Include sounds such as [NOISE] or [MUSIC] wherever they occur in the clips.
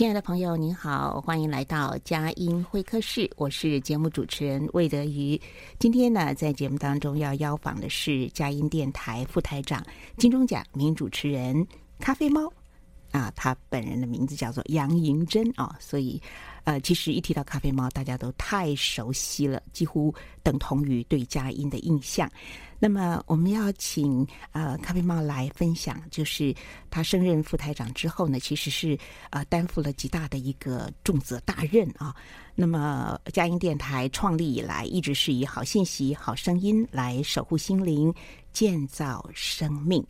亲爱的朋友，您好，欢迎来到佳音会客室，我是节目主持人魏德瑜。今天呢，在节目当中要邀访的是佳音电台副台长、金钟奖名主持人咖啡猫啊，他本人的名字叫做杨银珍啊，所以。呃，其实一提到咖啡猫，大家都太熟悉了，几乎等同于对佳音的印象。那么，我们要请呃咖啡猫来分享，就是他升任副台长之后呢，其实是呃担负了极大的一个重责大任啊。那么，佳音电台创立以来，一直是以好信息、好声音来守护心灵、建造生命。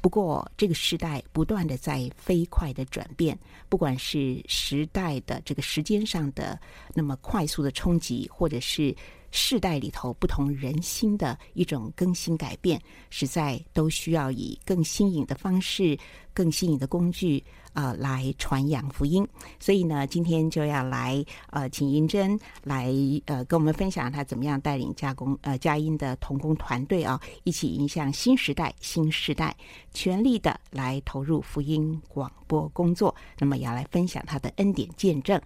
不过，这个时代不断的在飞快的转变，不管是时代的这个时间上的那么快速的冲击，或者是世代里头不同人心的一种更新改变，实在都需要以更新颖的方式、更新颖的工具。呃，来传扬福音，所以呢，今天就要来呃，请银珍来呃，跟我们分享他怎么样带领加工呃佳音的童工团队啊，一起迎向新时代、新时代，全力的来投入福音广播工作。那么也，要来分享他的恩典见证。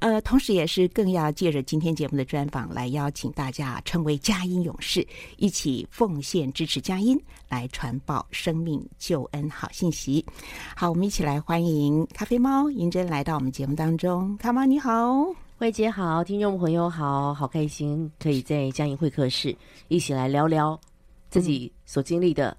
呃，同时也是更要借着今天节目的专访，来邀请大家成为佳音勇士，一起奉献支持佳音，来传报生命救恩好信息。好，我们一起来欢迎咖啡猫银珍来到我们节目当中。咖猫你好，慧姐好，听众朋友好，好开心可以在佳音会客室一起来聊聊自己所经历的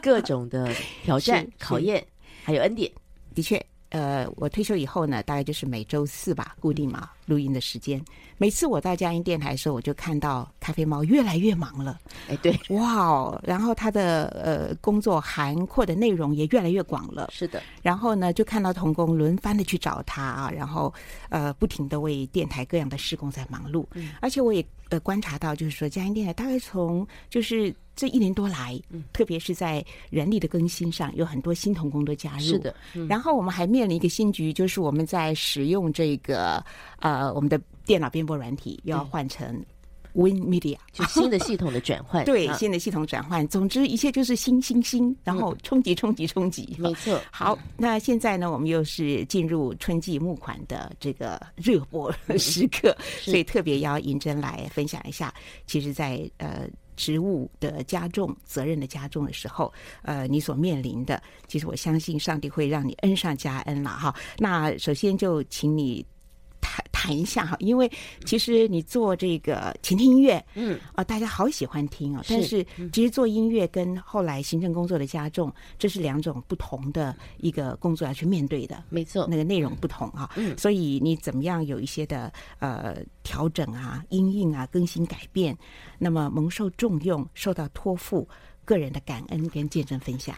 各种的挑战、考验，还有恩典。的确。呃，我退休以后呢，大概就是每周四吧，固定嘛，录音的时间。每次我到佳音电台的时候，我就看到咖啡猫越来越忙了。哎，对，哇哦，然后他的呃工作涵括的内容也越来越广了。是的，然后呢，就看到童工轮番的去找他啊，然后呃不停的为电台各样的施工在忙碌。嗯，而且我也呃观察到，就是说佳音电台大概从就是。这一年多来，特别是在人力的更新上，有很多新同工的加入。是的，嗯、然后我们还面临一个新局，就是我们在使用这个呃我们的电脑编播软体，要换成 Win Media，就新的系统的转换。[LAUGHS] 对，新的系统转换。总之，一切就是新新新，然后冲击冲击冲击。没错。好，那现在呢，我们又是进入春季募款的这个热播时刻，所以特别邀银珍来分享一下。其实在，在呃。职务的加重、责任的加重的时候，呃，你所面临的，其实我相信上帝会让你恩上加恩了哈。那首先就请你。谈谈一下哈，因为其实你做这个前听音乐，嗯啊，大家好喜欢听啊。但是其实做音乐跟后来行政工作的加重，这是两种不同的一个工作要去面对的。没错，那个内容不同啊。嗯，所以你怎么样有一些的呃调整啊、音韵啊、更新改变，那么蒙受重用、受到托付，个人的感恩跟见证分享。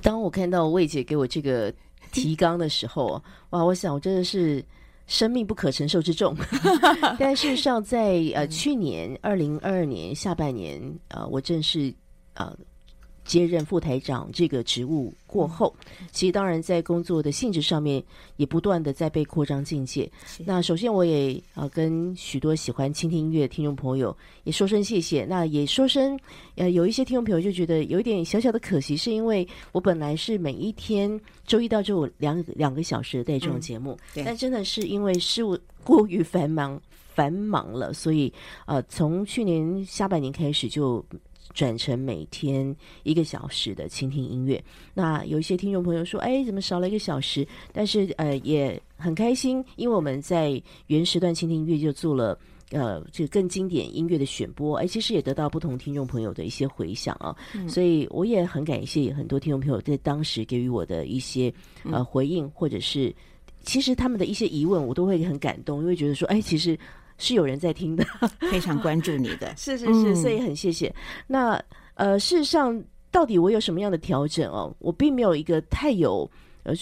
当我看到魏姐给我这个提纲的时候，哇，我想我真的是。生命不可承受之重，[LAUGHS] 但事实上在呃去年二零二二年下半年呃我正式呃接任副台长这个职务过后，其实当然在工作的性质上面也不断的在被扩张境界。那首先我也啊、呃、跟许多喜欢倾听音乐的听众朋友也说声谢谢。那也说声呃有一些听众朋友就觉得有一点小小的可惜，是因为我本来是每一天周一到周五两两个小时的带这种节目，嗯、但真的是因为事务过于繁忙繁忙了，所以呃从去年下半年开始就。转成每天一个小时的倾听音乐。那有一些听众朋友说：“哎，怎么少了一个小时？”但是呃，也很开心，因为我们在原时段倾听音乐就做了呃这个更经典音乐的选播，哎，其实也得到不同听众朋友的一些回响啊。嗯、所以我也很感谢很多听众朋友在当时给予我的一些呃回应，或者是其实他们的一些疑问，我都会很感动，因为觉得说：“哎，其实。”是有人在听的，[LAUGHS] 非常关注你的，[LAUGHS] 是是是，所以很谢谢。嗯、那呃，事实上，到底我有什么样的调整哦？我并没有一个太有呃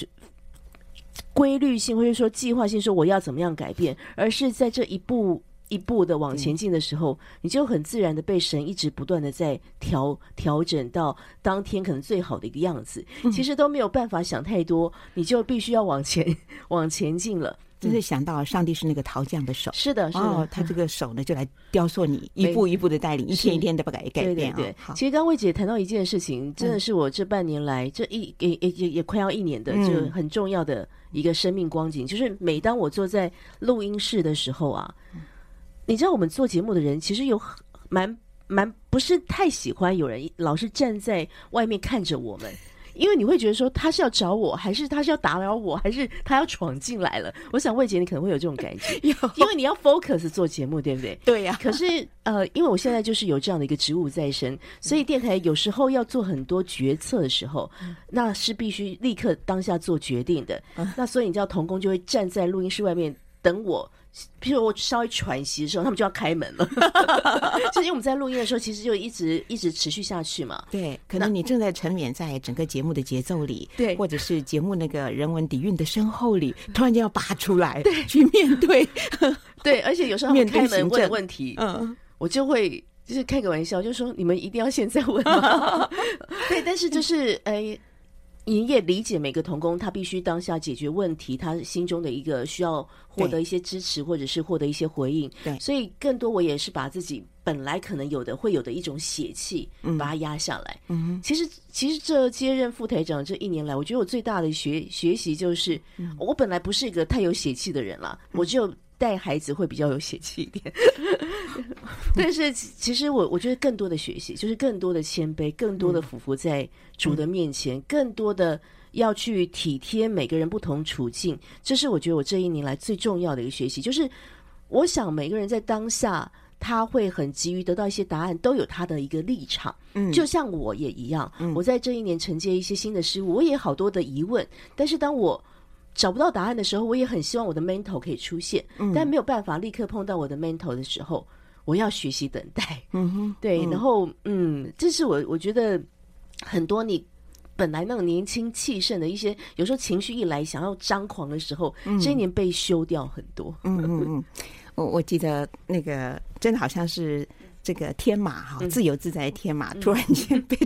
规律性，或者说计划性，说我要怎么样改变，而是在这一步一步的往前进的时候，嗯、你就很自然的被神一直不断的在调调整到当天可能最好的一个样子。嗯、其实都没有办法想太多，你就必须要往前 [LAUGHS] 往前进了。就是想到上帝是那个陶匠的手，是的，是的，哦，他这个手呢，就来雕塑你，一步一步的带领，一天一天的不改改变。对，其实刚魏姐谈到一件事情，真的是我这半年来这一也也也也快要一年的，就很重要的一个生命光景，就是每当我坐在录音室的时候啊，你知道我们做节目的人其实有蛮蛮不是太喜欢有人老是站在外面看着我们。因为你会觉得说他是要找我，还是他是要打扰我，还是他要闯进来了？[LAUGHS] 我想魏姐，你可能会有这种感觉，[LAUGHS] 因为你要 focus 做节目，对不对？对呀、啊。可是呃，因为我现在就是有这样的一个职务在身，所以电台有时候要做很多决策的时候，嗯、那是必须立刻当下做决定的。嗯、那所以你知道，童工就会站在录音室外面等我。譬如我稍微喘息的时候，他们就要开门了。就因为我们在录音的时候，其实就一直一直持续下去嘛。对，可能你正在沉湎在整个节目的节奏里，对，或者是节目那个人文底蕴的深厚里，突然间要拔出来，对，去面对。[LAUGHS] 对，而且有时候他们开门问问题，嗯，我就会就是开个玩笑，就说你们一定要现在问吗？[LAUGHS] 对，但是就是哎。你也理解每个童工，他必须当下解决问题，他心中的一个需要获得一些支持，或者是获得一些回应。对，所以更多我也是把自己本来可能有的会有的一种血气，把它压下来。嗯，其实其实这接任副台长这一年来，我觉得我最大的学学习就是，我本来不是一个太有血气的人了，我就。带孩子会比较有血气一点，[LAUGHS] 但是其实我我觉得更多的学习就是更多的谦卑，更多的俯伏在主的面前，嗯、更多的要去体贴每个人不同处境。这是我觉得我这一年来最重要的一个学习。就是我想每个人在当下他会很急于得到一些答案，都有他的一个立场。嗯，就像我也一样，我在这一年承接一些新的事物，我也好多的疑问。但是当我找不到答案的时候，我也很希望我的 mentor 可以出现，嗯、但没有办法立刻碰到我的 mentor 的时候，我要学习等待。嗯哼，[LAUGHS] 对，嗯、然后嗯，这是我我觉得很多你本来那种年轻气盛的一些，有时候情绪一来想要张狂的时候，嗯、这一年被修掉很多。嗯嗯嗯，我我记得那个真的好像是这个天马哈，嗯、自由自在的天马，突然间被。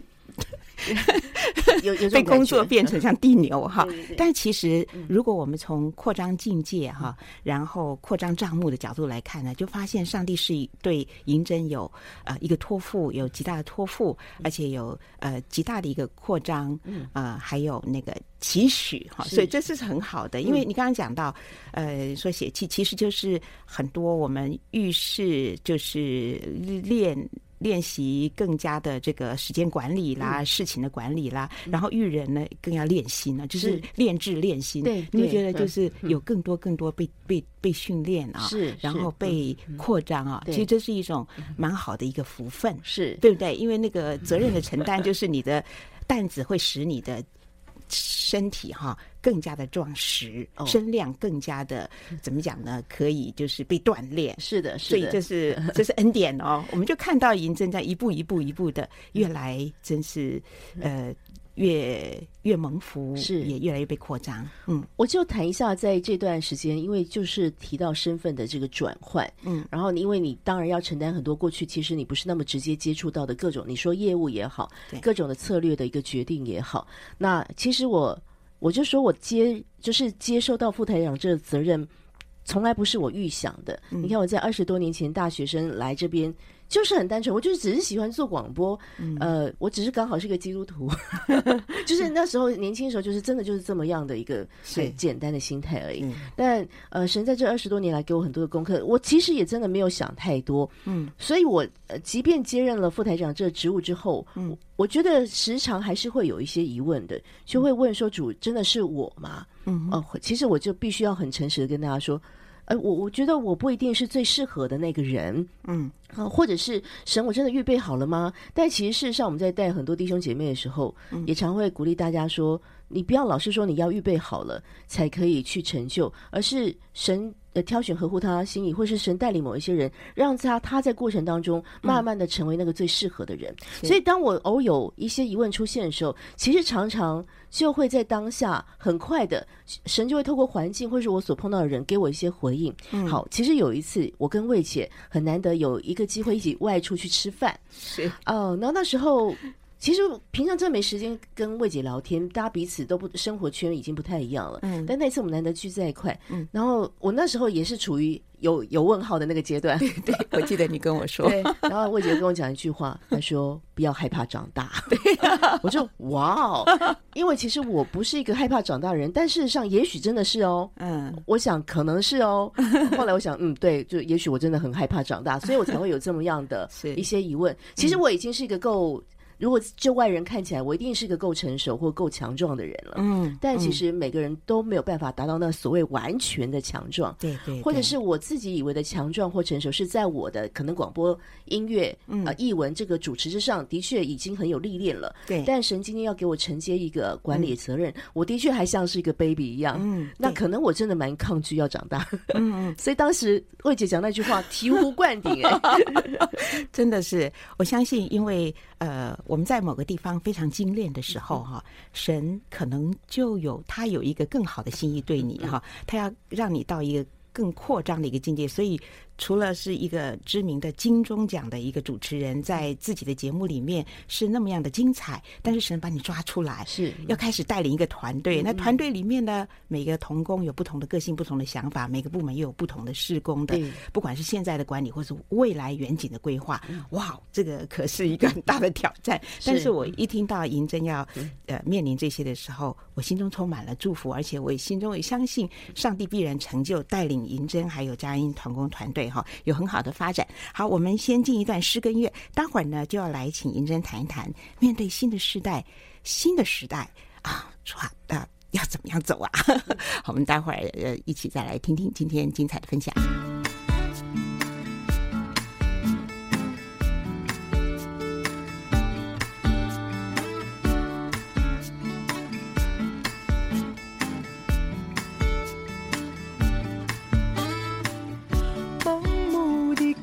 有有被工作变成像地牛哈，[LAUGHS] 但其实如果我们从扩张境界哈，然后扩张账目的角度来看呢，就发现上帝是对银针有呃一个托付，有极大的托付，而且有呃极大的一个扩张，呃还有那个期许哈，所以这是。很好的。因为你刚刚讲到呃说血气，其实就是很多我们遇事就是练。练习更加的这个时间管理啦，嗯、事情的管理啦，嗯、然后育人呢更要练心呢，就是。练智练心。对，你会觉得就是有更多更多被、嗯、被被训练啊，是，然后被扩张啊，嗯、其实这是一种蛮好的一个福分，是。对不对？因为那个责任的承担，就是你的担子会使你的。身体哈更加的壮实，身量更加的怎么讲呢？可以就是被锻炼。[LAUGHS] 是的，是的。所以这是 [LAUGHS] 这是恩典哦。我们就看到银针在一步一步一步的越来，真是呃越越蒙福，是也越来越被扩张。嗯，我就谈一下，在这段时间，因为就是提到身份的这个转换，嗯，然后因为你当然要承担很多过去其实你不是那么直接接触到的各种，你说业务也好，对各种的策略的一个决定也好，那其实我我就说我接就是接受到副台长这个责任，从来不是我预想的。嗯、你看我在二十多年前大学生来这边。就是很单纯，我就是只是喜欢做广播，嗯、呃，我只是刚好是个基督徒，[LAUGHS] 就是那时候年轻的时候，就是真的就是这么样的一个很简单的心态而已。但呃，神在这二十多年来给我很多的功课，我其实也真的没有想太多，嗯，所以我呃，即便接任了副台长这个职务之后，嗯，我觉得时常还是会有一些疑问的，就会问说：“主，真的是我吗？”嗯，哦、呃，其实我就必须要很诚实的跟大家说。呃，我我觉得我不一定是最适合的那个人，嗯，啊，或者是神，我真的预备好了吗？但其实事实上，我们在带很多弟兄姐妹的时候，嗯，也常会鼓励大家说，你不要老是说你要预备好了才可以去成就，而是神。呃，挑选合乎他心意，或是神带领某一些人，让他他在过程当中慢慢的成为那个最适合的人。嗯、所以，当我偶有一些疑问出现的时候，其实常常就会在当下很快的，神就会透过环境或是我所碰到的人给我一些回应。嗯、好，其实有一次我跟魏姐很难得有一个机会一起外出去吃饭，是哦，然后那时候。其实平常真的没时间跟魏姐聊天，大家彼此都不生活圈已经不太一样了。嗯，但那次我们难得聚在一块，嗯，然后我那时候也是处于有有问号的那个阶段。对对，我记得你跟我说。对，然后魏姐跟我讲一句话，她说：“不要害怕长大。” [LAUGHS] 对，[LAUGHS] 我就哇哦，因为其实我不是一个害怕长大的人，但事实上也许真的是哦。嗯，我想可能是哦。[LAUGHS] 后来我想，嗯，对，就也许我真的很害怕长大，所以我才会有这么样的一些疑问。其实我已经是一个够。如果就外人看起来，我一定是个够成熟或够强壮的人了。嗯，但其实每个人都没有办法达到那所谓完全的强壮。对对，或者是我自己以为的强壮或成熟，是在我的可能广播、音乐、嗯、呃、艺文这个主持之上，的确已经很有历练了。对，但神今天要给我承接一个管理责任，我的确还像是一个 baby 一样。嗯，那可能我真的蛮抗拒要长大。嗯嗯，[LAUGHS] 所以当时魏姐讲那句话醍醐灌顶，哎，[LAUGHS] 真的是，我相信，因为呃。我们在某个地方非常精炼的时候，哈，神可能就有他有一个更好的心意对你，哈，他要让你到一个更扩张的一个境界，所以。除了是一个知名的金钟奖的一个主持人，在自己的节目里面是那么样的精彩，但是神把你抓出来，是要开始带领一个团队。那团队里面呢，每个童工有不同的个性、不同的想法，每个部门又有不同的施工的。不管是现在的管理，或是未来远景的规划，哇，这个可是一个很大的挑战。[LAUGHS] 但是我一听到银针要呃面临这些的时候，我心中充满了祝福，而且我也心中也相信上帝必然成就带领银针还有佳音团工团队。好，有很好的发展。好，我们先进一段诗跟乐，待会儿呢就要来请银珍谈一谈，面对新的时代、新的时代啊，说啊要怎么样走啊？[LAUGHS] 我们待会儿呃一起再来听听今天精彩的分享。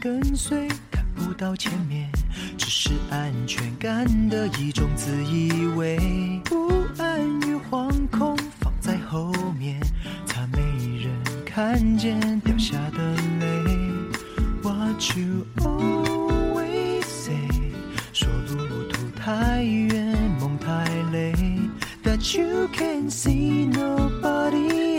跟随看不到前面，只是安全感的一种自以为。不安与惶恐放在后面，怕没人看见掉下的泪。What you always say，说路途太远，梦太累，That you can see nobody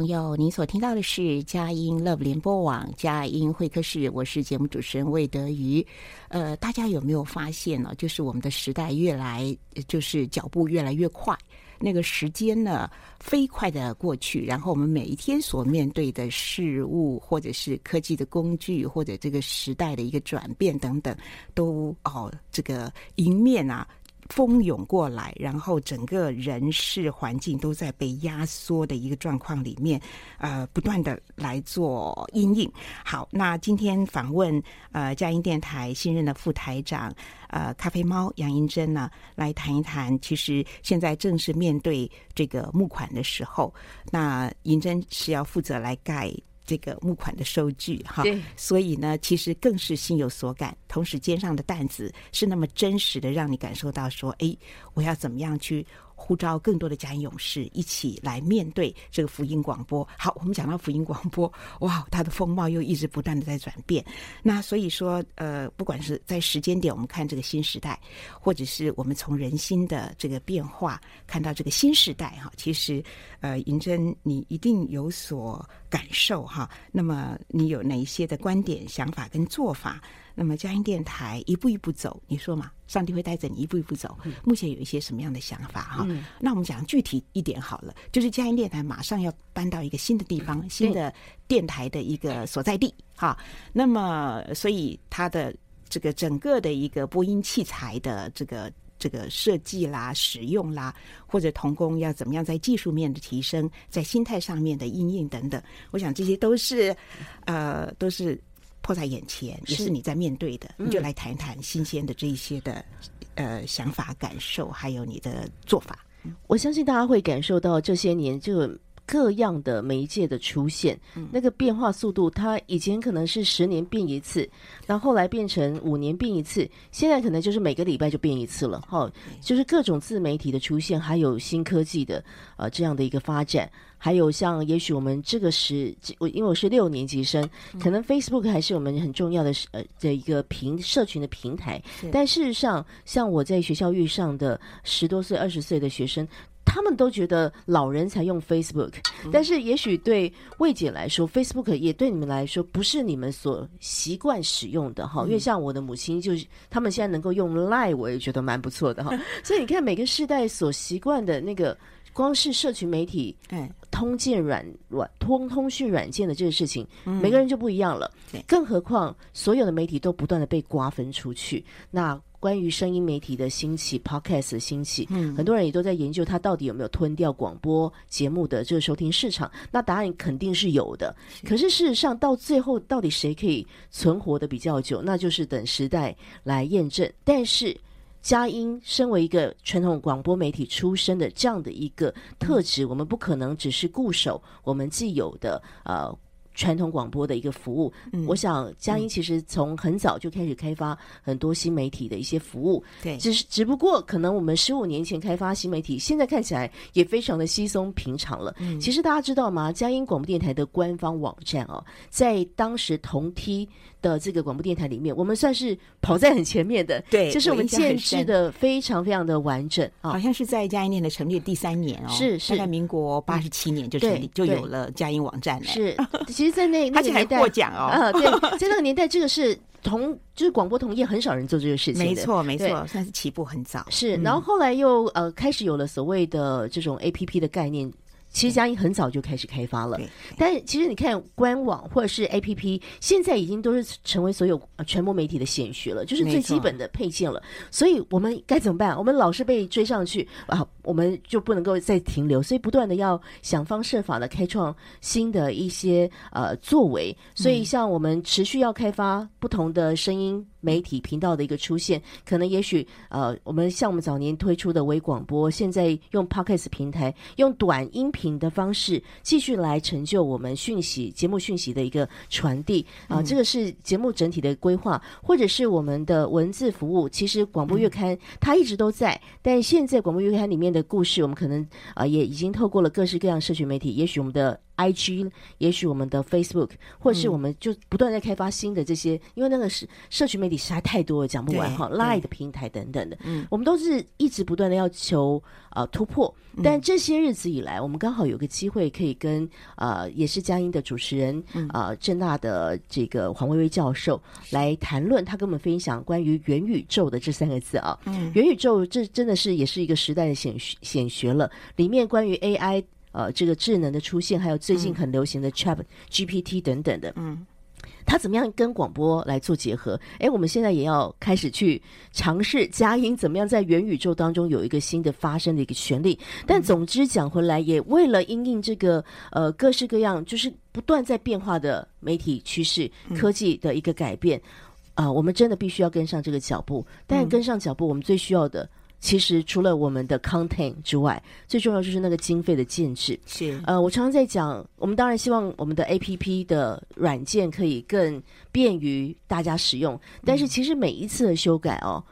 朋友，您所听到的是佳音 Love 联播网佳音会客室，我是节目主持人魏德瑜。呃，大家有没有发现呢？就是我们的时代越来，就是脚步越来越快，那个时间呢飞快的过去，然后我们每一天所面对的事物，或者是科技的工具，或者这个时代的一个转变等等，都哦，这个迎面啊。蜂拥过来，然后整个人事环境都在被压缩的一个状况里面，呃，不断的来做因应。好，那今天访问呃佳音电台新任的副台长呃咖啡猫杨银珍呢，来谈一谈，其实现在正是面对这个募款的时候，那银珍是要负责来盖。这个募款的收据哈，所以呢，其实更是心有所感。同时，肩上的担子是那么真实的，让你感受到说，哎，我要怎么样去。呼召更多的佳音勇士一起来面对这个福音广播。好，我们讲到福音广播，哇，它的风貌又一直不断的在转变。那所以说，呃，不管是在时间点，我们看这个新时代，或者是我们从人心的这个变化看到这个新时代，哈，其实，呃，银珍，你一定有所感受哈。那么，你有哪一些的观点、想法跟做法？那么佳音电台一步一步走，你说嘛？上帝会带着你一步一步走。目前有一些什么样的想法哈？嗯、那我们讲具体一点好了，就是佳音电台马上要搬到一个新的地方，新的电台的一个所在地哈。那么，所以它的这个整个的一个播音器材的这个这个设计啦、使用啦，或者童工要怎么样在技术面的提升，在心态上面的应用等等，我想这些都是呃都是。迫在眼前，也是你在面对的，你就来谈一谈新鲜的这一些的、嗯、呃想法、感受，还有你的做法。我相信大家会感受到这些年这个各样的媒介的出现，嗯、那个变化速度，它以前可能是十年变一次，然后后来变成五年变一次，现在可能就是每个礼拜就变一次了。哈、哦，就是各种自媒体的出现，还有新科技的呃这样的一个发展。还有像，也许我们这个时，我因为我是六年级生，可能 Facebook 还是我们很重要的呃的一个平社群的平台。但事实上，像我在学校遇上的十多岁、二十岁的学生，他们都觉得老人才用 Facebook。但是也许对魏姐来说，Facebook 也对你们来说不是你们所习惯使用的哈。因为像我的母亲，就是他们现在能够用 Line，我也觉得蛮不错的哈。[LAUGHS] 所以你看，每个世代所习惯的那个。光是社群媒体，哎，通讯软软通通讯软件的这个事情，嗯，每个人就不一样了。更何况所有的媒体都不断的被瓜分出去。那关于声音媒体的兴起，Podcast 的兴起，嗯，很多人也都在研究它到底有没有吞掉广播节目的这个收听市场。那答案肯定是有的。可是事实上，到最后到底谁可以存活的比较久，那就是等时代来验证。但是。佳音身为一个传统广播媒体出身的这样的一个特质，我们不可能只是固守我们既有的呃。传统广播的一个服务，嗯、我想佳音其实从很早就开始开发很多新媒体的一些服务，对，只是只不过可能我们十五年前开发新媒体，现在看起来也非常的稀松平常了。嗯、其实大家知道吗？佳音广播电台的官方网站哦，在当时同梯的这个广播电台里面，我们算是跑在很前面的，对，就是我们建制的非常非常的完整啊，好像是在佳音电台成立第三年哦，是是，在民国八十七年就成立，就有了佳音网站了，[LAUGHS] 是，其实。在那 [LAUGHS] 那个年代获奖哦，啊，对，[LAUGHS] 在那个年代，这个是同就是广播同业很少人做这个事情，没错没错，算是起步很早。是，然后后来又呃开始有了所谓的这种 APP 的概念。其实佳音很早就开始开发了，但是其实你看官网或者是 APP，现在已经都是成为所有传播媒体的显学了，就是最基本的配件了。所以我们该怎么办？我们老是被追上去啊，我们就不能够再停留，所以不断的要想方设法的开创新的一些呃作为。所以像我们持续要开发不同的声音。媒体频道的一个出现，可能也许呃，我们像我们早年推出的微广播，现在用 Podcast 平台，用短音频的方式继续来成就我们讯息节目讯息的一个传递啊、呃，这个是节目整体的规划，或者是我们的文字服务。其实广播月刊它一直都在，但现在广播月刊里面的故事，我们可能啊、呃、也已经透过了各式各样社群媒体，也许我们的。IG，也许我们的 Facebook，或者是我们就不断在开发新的这些，嗯、因为那个是社群媒体实在太多了，讲不完哈。Line 的平台等等的，嗯，我们都是一直不断的要求呃突破。但这些日子以来，我们刚好有个机会可以跟呃也是佳音的主持人呃政大的这个黄薇薇教授来谈论，他跟我们分享关于元宇宙的这三个字啊。嗯，元宇宙这真的是也是一个时代的显显学了，里面关于 AI。呃，这个智能的出现，还有最近很流行的 Chat GPT 等等的，嗯，它怎么样跟广播来做结合？哎，我们现在也要开始去尝试佳音怎么样在元宇宙当中有一个新的发声的一个权利。但总之讲回来，也为了因应这个呃各式各样就是不断在变化的媒体趋势、科技的一个改变啊、呃，我们真的必须要跟上这个脚步。但跟上脚步，我们最需要的。其实除了我们的 content 之外，最重要就是那个经费的建制。是，呃，我常常在讲，我们当然希望我们的 APP 的软件可以更便于大家使用，但是其实每一次的修改哦，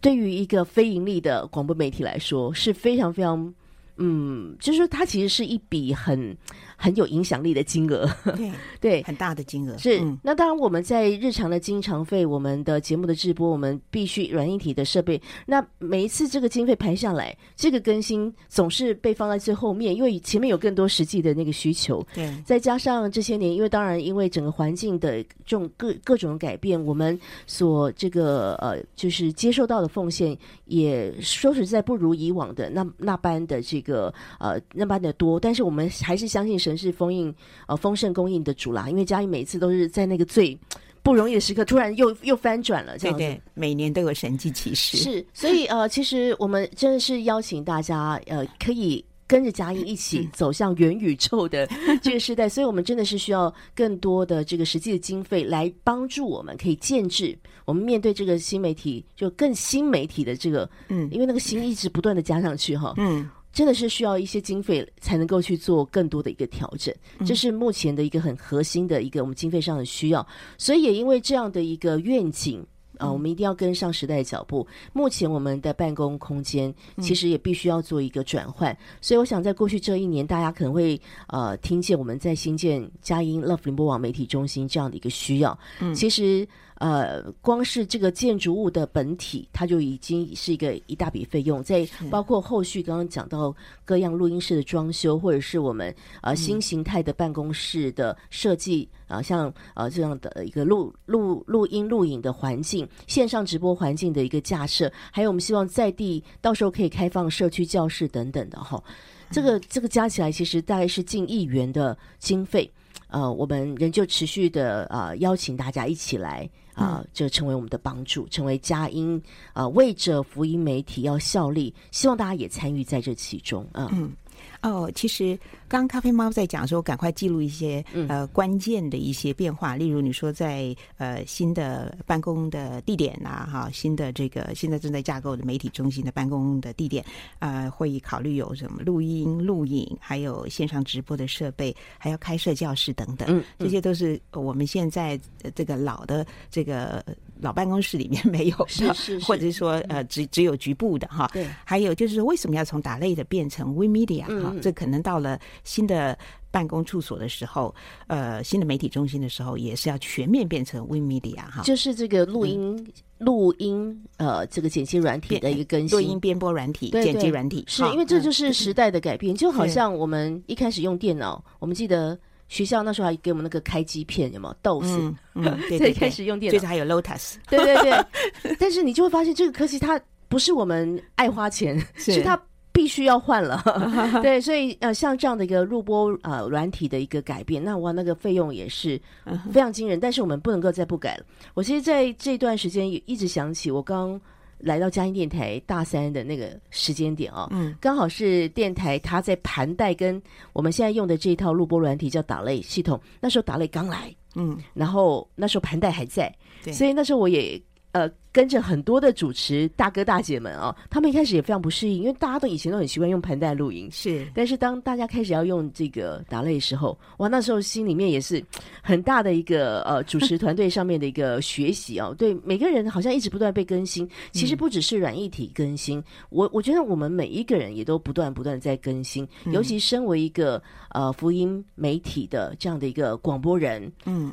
对于一个非盈利的广播媒体来说是非常非常。嗯，就是说，它其实是一笔很很有影响力的金额，对对，很大的金额。是，嗯、那当然我们在日常的经常费、我们的节目的直播，我们必须软硬体的设备。那每一次这个经费排下来，这个更新总是被放在最后面，因为前面有更多实际的那个需求。对，再加上这些年，因为当然因为整个环境的这种各各种改变，我们所这个呃，就是接受到的奉献，也说实在不如以往的那那般的这个。个呃那般的多，但是我们还是相信神是丰印呃丰盛供应的主啦，因为嘉义每次都是在那个最不容易的时刻，突然又又翻转了，这样子。对对，每年都有神迹奇事。是，所以呃，其实我们真的是邀请大家呃，可以跟着嘉音一起走向元宇宙的这个时代，所以我们真的是需要更多的这个实际的经费来帮助我们，可以建制我们面对这个新媒体，就更新媒体的这个嗯，因为那个新一直不断的加上去哈，嗯。真的是需要一些经费才能够去做更多的一个调整，这是目前的一个很核心的一个我们经费上的需要。所以也因为这样的一个愿景啊，我们一定要跟上时代的脚步。目前我们的办公空间其实也必须要做一个转换，所以我想在过去这一年，大家可能会呃听见我们在新建佳音 Love 宁波网媒体中心这样的一个需要。嗯，其实。呃，光是这个建筑物的本体，它就已经是一个一大笔费用。在包括后续刚刚讲到各样录音室的装修，或者是我们呃新形态的办公室的设计啊、呃，像呃这样的一个录录录音录影的环境，线上直播环境的一个架设，还有我们希望在地到时候可以开放社区教室等等的哈。这个这个加起来其实大概是近亿元的经费。呃，我们仍旧持续的呃邀请大家一起来。啊、呃，就成为我们的帮助，成为佳音啊、呃，为着福音媒体要效力，希望大家也参与在这其中啊。嗯，哦，其实。刚咖啡猫在讲说，赶快记录一些呃关键的一些变化，嗯、例如你说在呃新的办公的地点啊，哈，新的这个现在正在架构的媒体中心的办公的地点，呃，会考虑有什么录音、录影，还有线上直播的设备，还要开设教室等等，嗯，这些都是我们现在这个老的这个老办公室里面 [LAUGHS] 没有的，是是，是，或者是说呃只只有局部的哈，对，还有就是说为什么要从打类的变成 WeMedia 哈、嗯，这可能到了。新的办公处所的时候，呃，新的媒体中心的时候，也是要全面变成 WeMedia 哈，就是这个录音、嗯、录音呃，这个剪辑软体的一个更新，录音编播软体、对对剪辑软体，是因为这就是时代的改变，嗯、就好像我们一开始用电脑，我们记得学校那时候还给我们那个开机片，有没有？DOS，嗯，嗯 [LAUGHS] 对，对，对，开始用电脑，最早还有 Lotus，[LAUGHS] 对对对，但是你就会发现这个科技它不是我们爱花钱，是，是它。必须要换了，[LAUGHS] 对，所以呃，像这样的一个录播呃软体的一个改变，那哇，那个费用也是非常惊人。但是我们不能够再不改了。我其实在这段时间也一直想起我刚来到嘉音电台大三的那个时间点哦，嗯，刚好是电台它在盘带跟我们现在用的这一套录播软体叫打类系统，那时候打类刚来，嗯，然后那时候盘带还在，对，所以那时候我也。呃，跟着很多的主持大哥大姐们哦，他们一开始也非常不适应，因为大家都以前都很习惯用盘带录音，是。但是当大家开始要用这个打擂的时候，哇，那时候心里面也是很大的一个呃主持团队上面的一个学习哦。对，每个人好像一直不断被更新，其实不只是软一体更新，嗯、我我觉得我们每一个人也都不断不断在更新，尤其身为一个呃福音媒体的这样的一个广播人，嗯。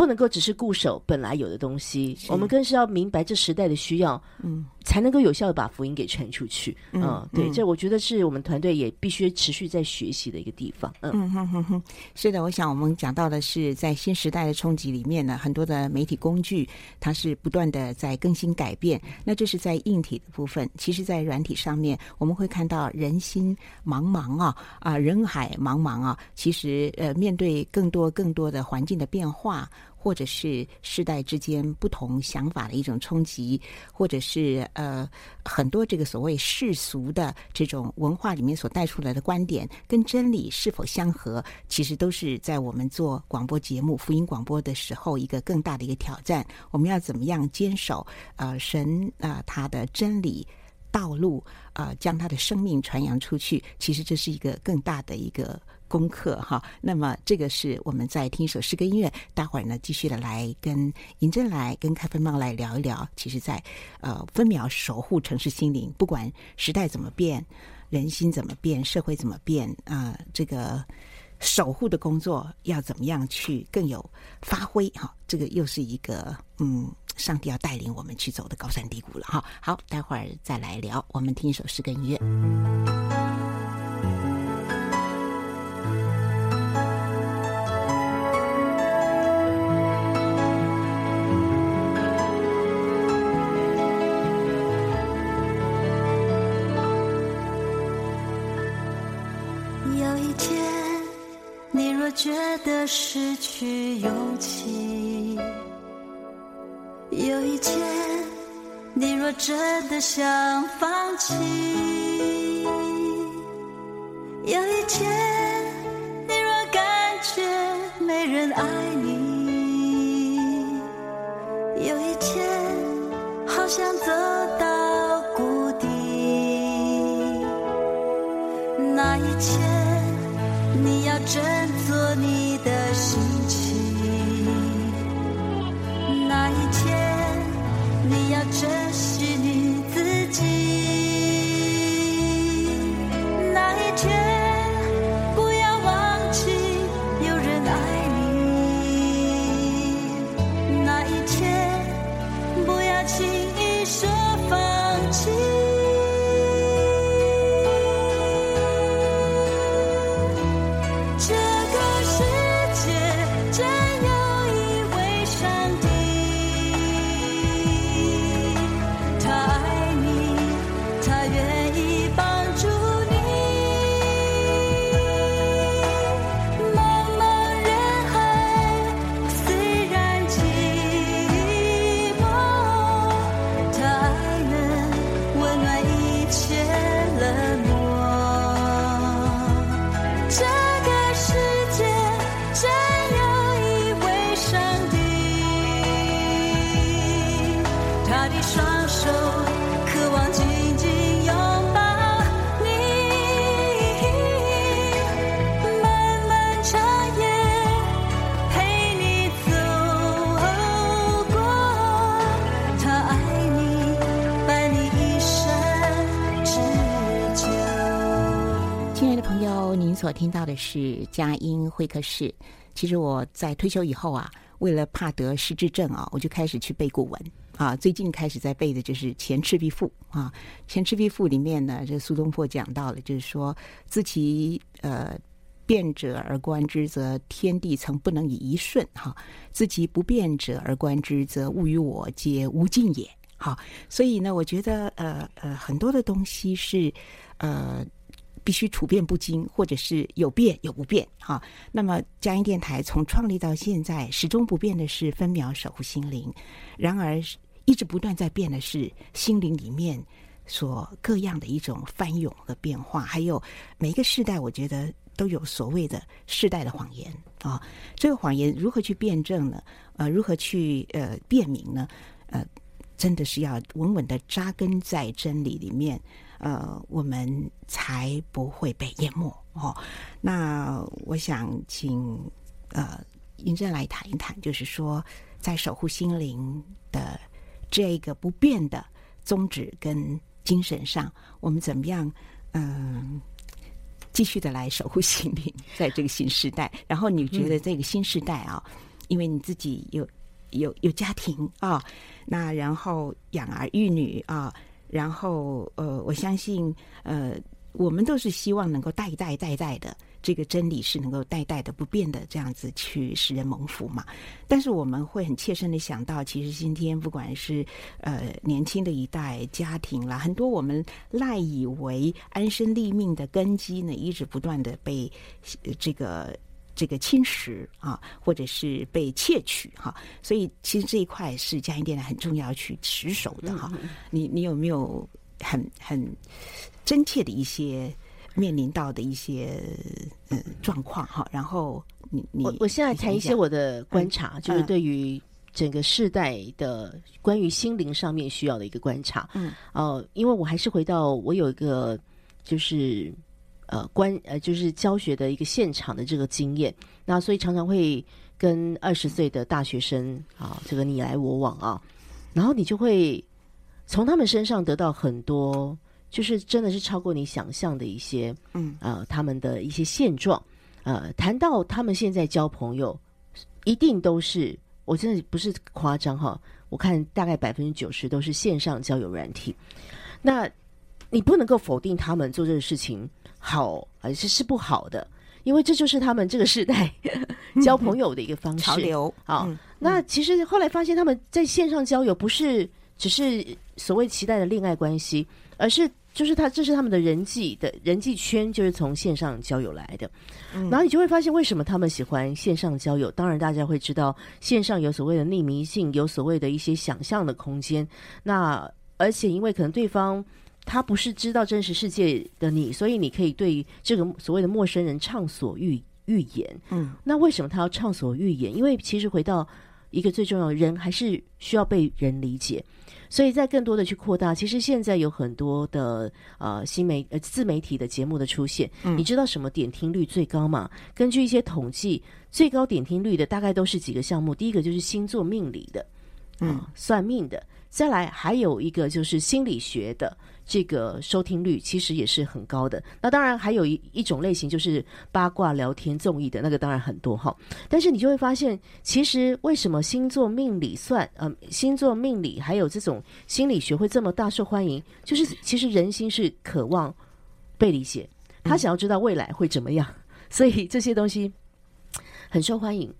不能够只是固守本来有的东西，我们更是要明白这时代的需要，嗯，才能够有效的把福音给传出去。嗯，嗯对，这我觉得是我们团队也必须持续在学习的一个地方。嗯嗯哼哼哼，是的，我想我们讲到的是在新时代的冲击里面呢，很多的媒体工具它是不断的在更新改变。那这是在硬体的部分，其实在软体上面，我们会看到人心茫茫啊啊，人海茫茫啊，其实呃，面对更多更多的环境的变化。或者是世代之间不同想法的一种冲击，或者是呃很多这个所谓世俗的这种文化里面所带出来的观点，跟真理是否相合，其实都是在我们做广播节目、福音广播的时候一个更大的一个挑战。我们要怎么样坚守呃神啊、他的真理道路啊、将他的生命传扬出去？其实这是一个更大的一个。功课哈，那么这个是我们在听一首诗歌音乐，待会儿呢继续的来跟银珍来跟开芬猫来聊一聊。其实在，呃分秒守护城市心灵，不管时代怎么变，人心怎么变，社会怎么变啊、这个守护的工作要怎么样去更有发挥哈？这个又是一个嗯，上帝要带领我们去走的高山低谷了哈。好，待会儿再来聊。我们听一首诗歌音乐。觉得失去勇气，有一天，你若真的想放弃，所听到的是佳音会客室。其实我在退休以后啊，为了怕得失智症啊，我就开始去背古文啊。最近开始在背的就是《前赤壁赋》啊，《前赤壁赋》里面呢，这苏东坡讲到了，就是说：“自其呃变者而观之，则天地曾不能以一瞬；哈、自其不变者而观之，则物与我皆无尽也。哈”，所以呢，我觉得呃呃很多的东西是呃。必须处变不惊，或者是有变有不变，哈。那么佳音电台从创立到现在，始终不变的是分秒守护心灵。然而，一直不断在变的是心灵里面所各样的一种翻涌和变化。还有每一个世代，我觉得都有所谓的世代的谎言啊。这个谎言如何去辩证呢？呃，如何去呃辨明呢？呃。真的是要稳稳的扎根在真理里面，呃，我们才不会被淹没哦。那我想请呃银正来谈一谈，就是说在守护心灵的这个不变的宗旨跟精神上，我们怎么样嗯、呃、继续的来守护心灵，在这个新时代。然后你觉得这个新时代啊，嗯、因为你自己有。有有家庭啊，那然后养儿育女啊，然后呃，我相信呃，我们都是希望能够代代代代的这个真理是能够代代的不变的这样子去使人蒙福嘛。但是我们会很切身的想到，其实今天不管是呃年轻的一代家庭啦，很多我们赖以为安身立命的根基呢，一直不断的被这个。这个侵蚀啊，或者是被窃取哈、啊，所以其实这一块是佳音电台很重要去持守的哈、啊。你你有没有很很真切的一些面临到的一些嗯状况哈？然后你你我我现在谈一些我的观察，嗯、就是对于整个世代的关于心灵上面需要的一个观察。嗯哦，因为我还是回到我有一个就是。呃，关呃，就是教学的一个现场的这个经验，那所以常常会跟二十岁的大学生啊，这个你来我往啊，然后你就会从他们身上得到很多，就是真的是超过你想象的一些，嗯，呃，他们的一些现状，呃，谈到他们现在交朋友，一定都是，我真的不是夸张哈，我看大概百分之九十都是线上交友软体，那你不能够否定他们做这个事情。好还是是不好的，因为这就是他们这个时代 [LAUGHS] 交朋友的一个方式。潮流啊，嗯、那其实后来发现他们在线上交友不是只是所谓期待的恋爱关系，而是就是他这是他们的人际的人际圈，就是从线上交友来的。嗯、然后你就会发现为什么他们喜欢线上交友。当然，大家会知道线上有所谓的匿名性，有所谓的一些想象的空间。那而且因为可能对方。他不是知道真实世界的你，所以你可以对这个所谓的陌生人畅所欲欲言。嗯，那为什么他要畅所欲言？因为其实回到一个最重要的人，还是需要被人理解。所以在更多的去扩大，其实现在有很多的呃新媒呃自媒体的节目的出现。嗯，你知道什么点听率最高吗？根据一些统计，最高点听率的大概都是几个项目。第一个就是星座命理的，嗯，呃，算命的。再来还有一个就是心理学的。这个收听率其实也是很高的。那当然还有一一种类型就是八卦聊天综艺的那个，当然很多哈。但是你就会发现，其实为什么星座命理算呃星座命理还有这种心理学会这么大受欢迎？就是其实人心是渴望被理解，他想要知道未来会怎么样，[LAUGHS] 所以这些东西很受欢迎。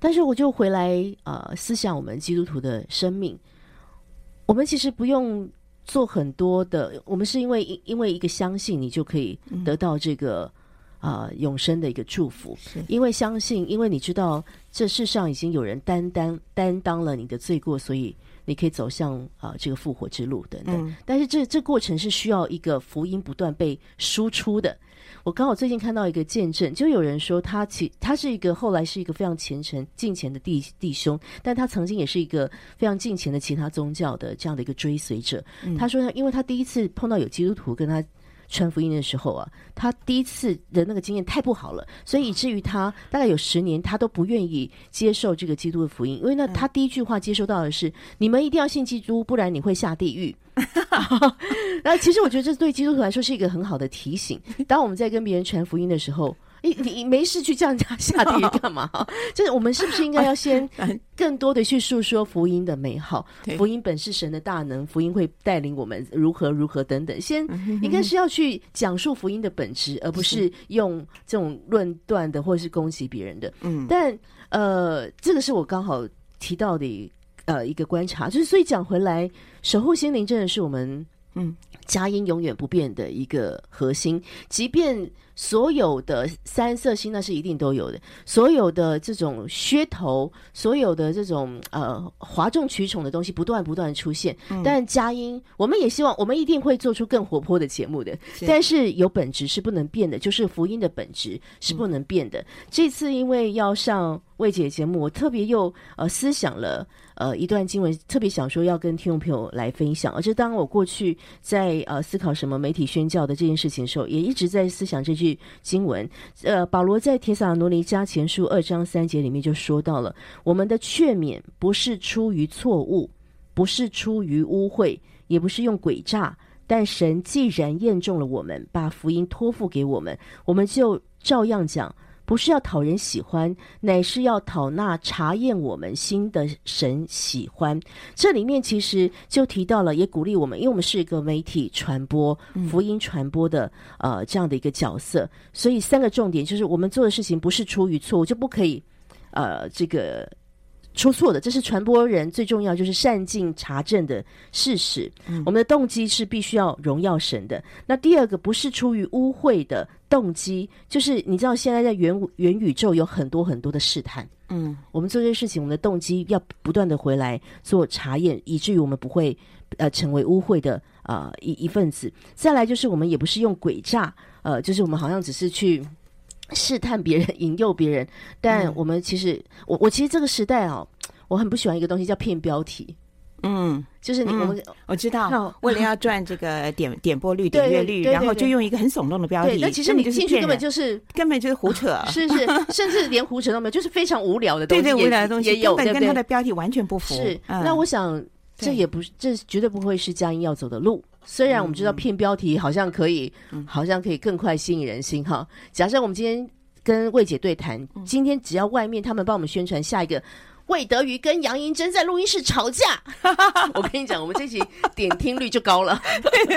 但是我就回来呃思想我们基督徒的生命，我们其实不用。做很多的，我们是因为因为一个相信，你就可以得到这个啊、嗯呃、永生的一个祝福。是因为相信，因为你知道这世上已经有人担当担当了你的罪过，所以你可以走向啊、呃、这个复活之路等等。嗯、但是这这过程是需要一个福音不断被输出的。我刚好最近看到一个见证，就有人说他其他是一个后来是一个非常虔诚敬虔的弟弟兄，但他曾经也是一个非常敬虔的其他宗教的这样的一个追随者。嗯、他说他因为他第一次碰到有基督徒跟他传福音的时候啊，他第一次的那个经验太不好了，所以以至于他大概有十年他都不愿意接受这个基督的福音，因为那他第一句话接收到的是：嗯、你们一定要信基督，不然你会下地狱。[LAUGHS] [LAUGHS] 那其实我觉得这对基督徒来说是一个很好的提醒。当我们在跟别人传福音的时候，你你没事去叫人家下地狱 [LAUGHS] 干嘛？[LAUGHS] 就是我们是不是应该要先 [LAUGHS] 更多的去诉说福音的美好？福音本是神的大能，福音会带领我们如何如何等等。先应该是要去讲述福音的本质，而不是用这种论断的或是攻击别人的。嗯，但呃，这个是我刚好提到的。呃，一个观察就是，所以讲回来，守护心灵真的是我们嗯佳音永远不变的一个核心。即便所有的三色星，那是一定都有的；所有的这种噱头，所有的这种呃哗众取宠的东西，不断不断出现。嗯、但佳音，我们也希望，我们一定会做出更活泼的节目的。是但是有本质是不能变的，就是福音的本质是不能变的。嗯、这次因为要上。魏姐节目，我特别又呃思想了呃一段经文，特别想说要跟听众朋友来分享。而且当我过去在呃思考什么媒体宣教的这件事情的时候，也一直在思想这句经文。呃，保罗在铁撒罗尼加前书二章三节里面就说到了：我们的劝勉不是出于错误，不是出于污秽，也不是用诡诈，但神既然验中了我们，把福音托付给我们，我们就照样讲。不是要讨人喜欢，乃是要讨那查验我们心的神喜欢。这里面其实就提到了，也鼓励我们，因为我们是一个媒体传播、福音传播的呃这样的一个角色，所以三个重点就是我们做的事情不是出于错误，就不可以呃这个。出错的，这是传播人最重要，就是善尽查证的事实。嗯、我们的动机是必须要荣耀神的。那第二个不是出于污秽的动机，就是你知道现在在元元宇宙有很多很多的试探。嗯，我们做这些事情，我们的动机要不断的回来做查验，以至于我们不会呃成为污秽的呃一一份子。再来就是我们也不是用诡诈，呃，就是我们好像只是去。试探别人，引诱别人，[LAUGHS] 但我们其实，嗯、我我其实这个时代哦，我很不喜欢一个东西叫骗标题。嗯，就是你我们、嗯、我知道，为了 [LAUGHS] 要赚这个点点播率、点阅率，然后就用一个很耸动的标题。那其实你进去根本就是根本就是胡扯，是 [LAUGHS] 是，甚至连胡扯都没有，就是非常无聊的东西。对对，无聊的东西也有，根本跟它的标题完全不符。是，那我想这也不是，这绝对不会是佳音要走的路。虽然我们知道骗标题好像可以，嗯、好像可以更快吸引人心哈。假设我们今天跟魏姐对谈，今天只要外面他们帮我们宣传下一个魏德瑜跟杨银珍在录音室吵架，[LAUGHS] 我跟你讲，我们这集点听率就高了。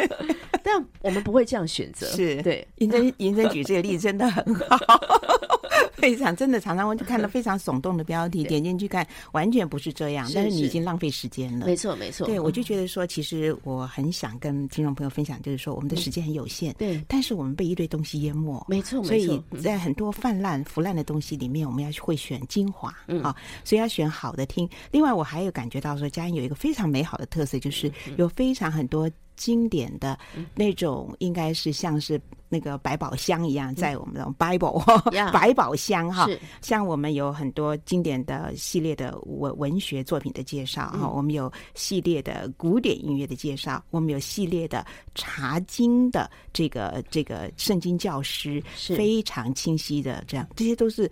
[LAUGHS] 但我们不会这样选择，是对。银珍银珍举这个例子真的很好。[LAUGHS] 非常真的，常常我就看到非常耸动的标题，点进去看，完全不是这样。但是你已经浪费时间了。没错，没错。对，我就觉得说，其实我很想跟听众朋友分享，就是说，我们的时间很有限。对。但是我们被一堆东西淹没。没错，没错。所以在很多泛滥、腐烂的东西里面，我们要去会选精华。嗯。啊，所以要选好的听。另外，我还有感觉到说，佳音有一个非常美好的特色，就是有非常很多。经典的那种，应该是像是那个百宝箱一样，在我们的 Bible、[LAUGHS] 嗯、百宝箱哈，像我们有很多经典的系列的文文学作品的介绍哈，嗯、我们有系列的古典音乐的介绍，我们有系列的查经的这个这个圣经教师，非常清晰的这样，这些都是。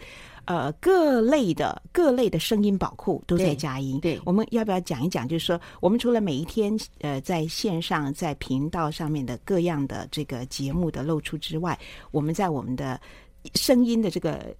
呃，各类的各类的声音宝库都在佳音。对，我们要不要讲一讲？就是说，我们除了每一天呃在线上在频道上面的各样的这个节目的露出之外，我们在我们的声音的这个。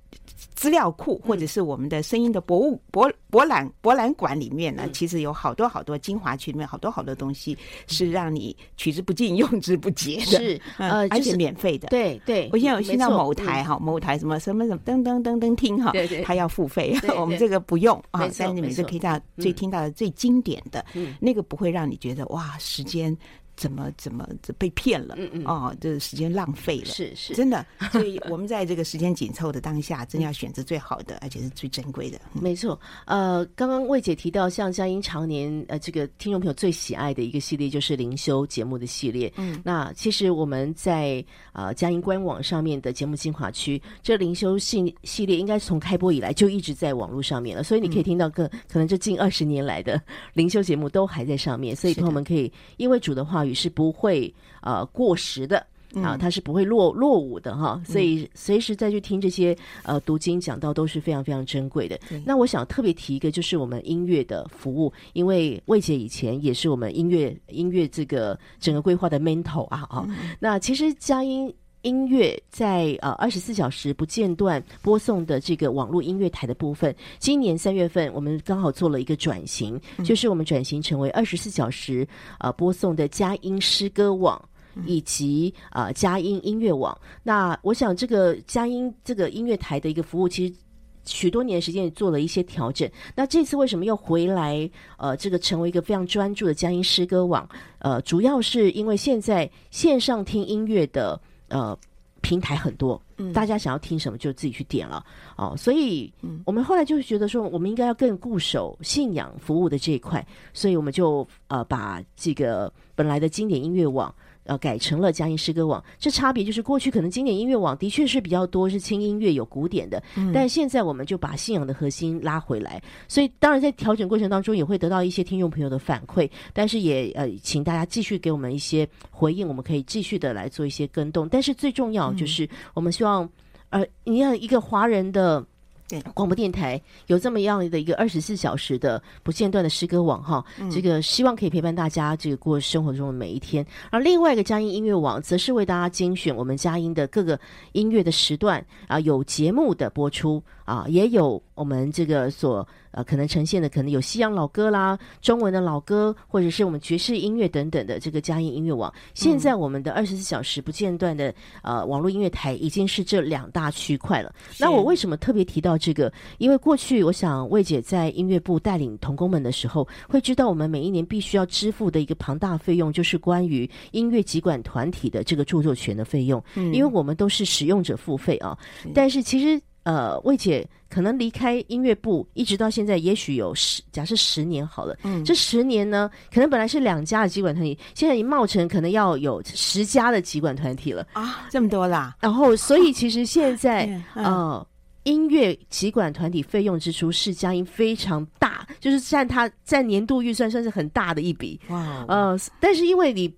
资料库或者是我们的声音的博物博博览博览馆里面呢，嗯、其实有好多好多精华区里面好多好多东西是让你取之不尽用之不竭的，是呃，而且免费的。对对，我现在有听到某台哈，某台什么什么什么噔噔噔噔听哈，对对，它要付费，我们这个不用啊，但是你每次可以到最听到的最经典的，那个不会让你觉得哇时间。怎么怎么被骗了？嗯嗯哦，这时间浪费了，是是，真的。所以我们在这个时间紧凑的当下，真要选择最好的，而且是最珍贵的。没错。呃，刚刚魏姐提到，像佳音常年呃，这个听众朋友最喜爱的一个系列就是灵修节目的系列。嗯，那其实我们在呃佳音官网上面的节目精华区，这灵修系系列应该是从开播以来就一直在网络上面了，所以你可以听到个可能这近二十年来的灵修节目都还在上面，所以朋友们可以因为主的话语是不会呃过时的啊，它是不会落落伍的哈，所以随时再去听这些呃读经讲道都是非常非常珍贵的。那我想特别提一个，就是我们音乐的服务，因为魏姐以前也是我们音乐音乐这个整个规划的 mentor 啊啊，嗯、那其实佳音。音乐在呃二十四小时不间断播送的这个网络音乐台的部分，今年三月份我们刚好做了一个转型，嗯、就是我们转型成为二十四小时呃播送的佳音诗歌网以及呃佳音音乐网。那我想这个佳音这个音乐台的一个服务，其实许多年时间也做了一些调整。那这次为什么又回来呃这个成为一个非常专注的佳音诗歌网？呃，主要是因为现在线上听音乐的。呃，平台很多，嗯，大家想要听什么就自己去点了哦。所以，我们后来就觉得说，我们应该要更固守信仰服务的这一块，所以我们就呃把这个本来的经典音乐网呃改成了佳音诗歌网。这差别就是过去可能经典音乐网的确是比较多是轻音乐有古典的，嗯、但现在我们就把信仰的核心拉回来。所以当然在调整过程当中也会得到一些听众朋友的反馈，但是也呃请大家继续给我们一些回应，我们可以继续的来做一些跟动。但是最重要就是我们希望，嗯、呃，你看一个华人的。对，广播电台有这么样的一个二十四小时的不间断的诗歌网哈，嗯、这个希望可以陪伴大家这个过生活中的每一天。而另外一个佳音音乐网，则是为大家精选我们佳音的各个音乐的时段啊，有节目的播出啊，也有我们这个所。呃，可能呈现的可能有西洋老歌啦，中文的老歌，或者是我们爵士音乐等等的这个佳音音乐网。现在我们的二十四小时不间断的呃网络音乐台已经是这两大区块了。那我为什么特别提到这个？因为过去我想魏姐在音乐部带领童工们的时候，会知道我们每一年必须要支付的一个庞大费用，就是关于音乐集管团体的这个著作权的费用。嗯，因为我们都是使用者付费啊，但是其实。呃，魏姐可能离开音乐部，一直到现在，也许有十，假设十年好了。嗯，这十年呢，可能本来是两家的集管团体，现在已冒成可能要有十家的集管团体了啊，这么多啦。然后，所以其实现在、[LAUGHS] 啊、呃，音乐集管团体费用支出是佳音非常大，就是占它占年度预算算是很大的一笔。哇，呃，但是因为你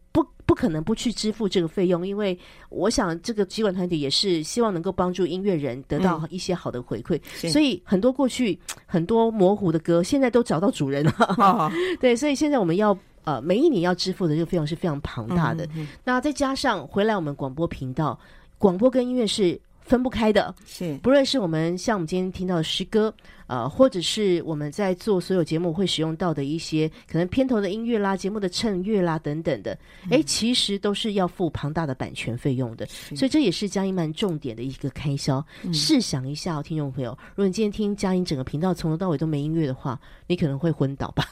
不。可能不去支付这个费用，因为我想这个集管团体也是希望能够帮助音乐人得到一些好的回馈，嗯、所以很多过去很多模糊的歌，现在都找到主人了。哦、[LAUGHS] 对，所以现在我们要呃每一年要支付的这个费用是非常庞大的。那再加上回来我们广播频道，广播跟音乐是分不开的，是不论是我们像我们今天听到的诗歌。呃，或者是我们在做所有节目会使用到的一些可能片头的音乐啦、节目的衬乐啦等等的，哎、嗯，其实都是要付庞大的版权费用的，所以这也是佳音蛮重点的一个开销。嗯、试想一下、哦，听众朋友，如果你今天听佳音整个频道从头到尾都没音乐的话，你可能会昏倒吧？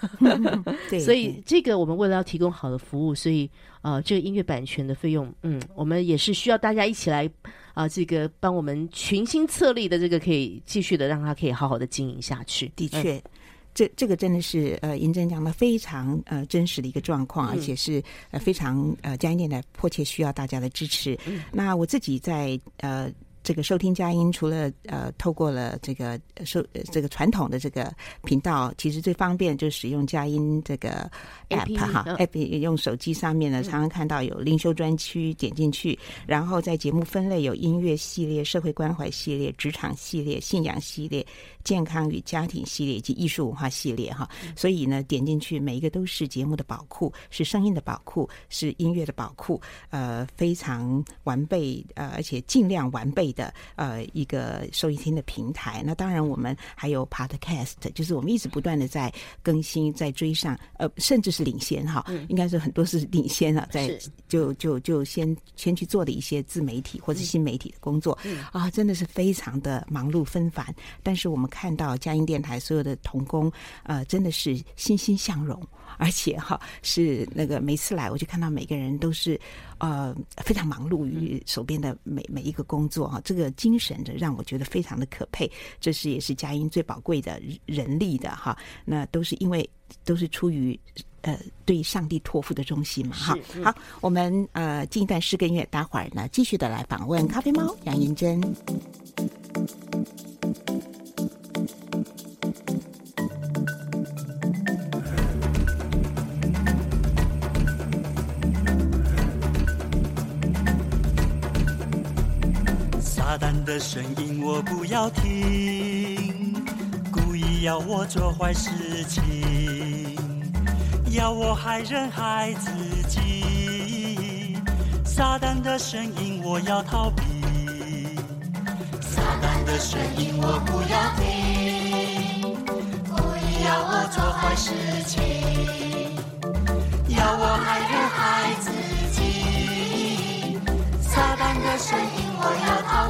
[LAUGHS] 对，所以这个我们为了要提供好的服务，所以呃，这个音乐版权的费用，嗯，我们也是需要大家一起来啊、呃，这个帮我们群星策力的这个可以继续的让它可以好好的经营。下去，的确，这这个真的是呃，银珍讲的非常呃真实的一个状况，而且是呃非常呃嘉义电台迫切需要大家的支持。嗯、那我自己在呃。这个收听佳音，除了呃透过了这个收这个传统的这个频道，其实最方便就是使用佳音这个 app 哈 app 用手机上面呢，常常看到有灵修专区，点进去，然后在节目分类有音乐系列、社会关怀系列、职场系列、信仰系列、健康与家庭系列以及艺术文化系列哈。所以呢，点进去每一个都是节目的宝库，是声音的宝库，是音乐的宝库，呃，非常完备，呃，而且尽量完备。的呃一个收音厅的平台，那当然我们还有 Podcast，就是我们一直不断的在更新，在追上，呃，甚至是领先哈，嗯、应该是很多是领先了，在就就就先先去做的一些自媒体或者新媒体的工作、嗯、啊，真的是非常的忙碌纷繁，但是我们看到佳音电台所有的童工，呃，真的是欣欣向荣。而且哈，是那个每次来，我就看到每个人都是呃非常忙碌于手边的每每一个工作哈，这个精神的让我觉得非常的可佩。这是也是佳音最宝贵的人力的哈，那都是因为都是出于呃对上帝托付的忠心嘛哈。好，我们呃进一段诗歌音乐，待会儿呢继续的来访问咖啡猫杨银珍。撒旦的声音我不要听，故意要我做坏事情，要我害人害自己。撒旦的声音我要逃避，撒旦的声音我不要听，故意要我做坏事情，要我害人害自己。撒旦的声音我要逃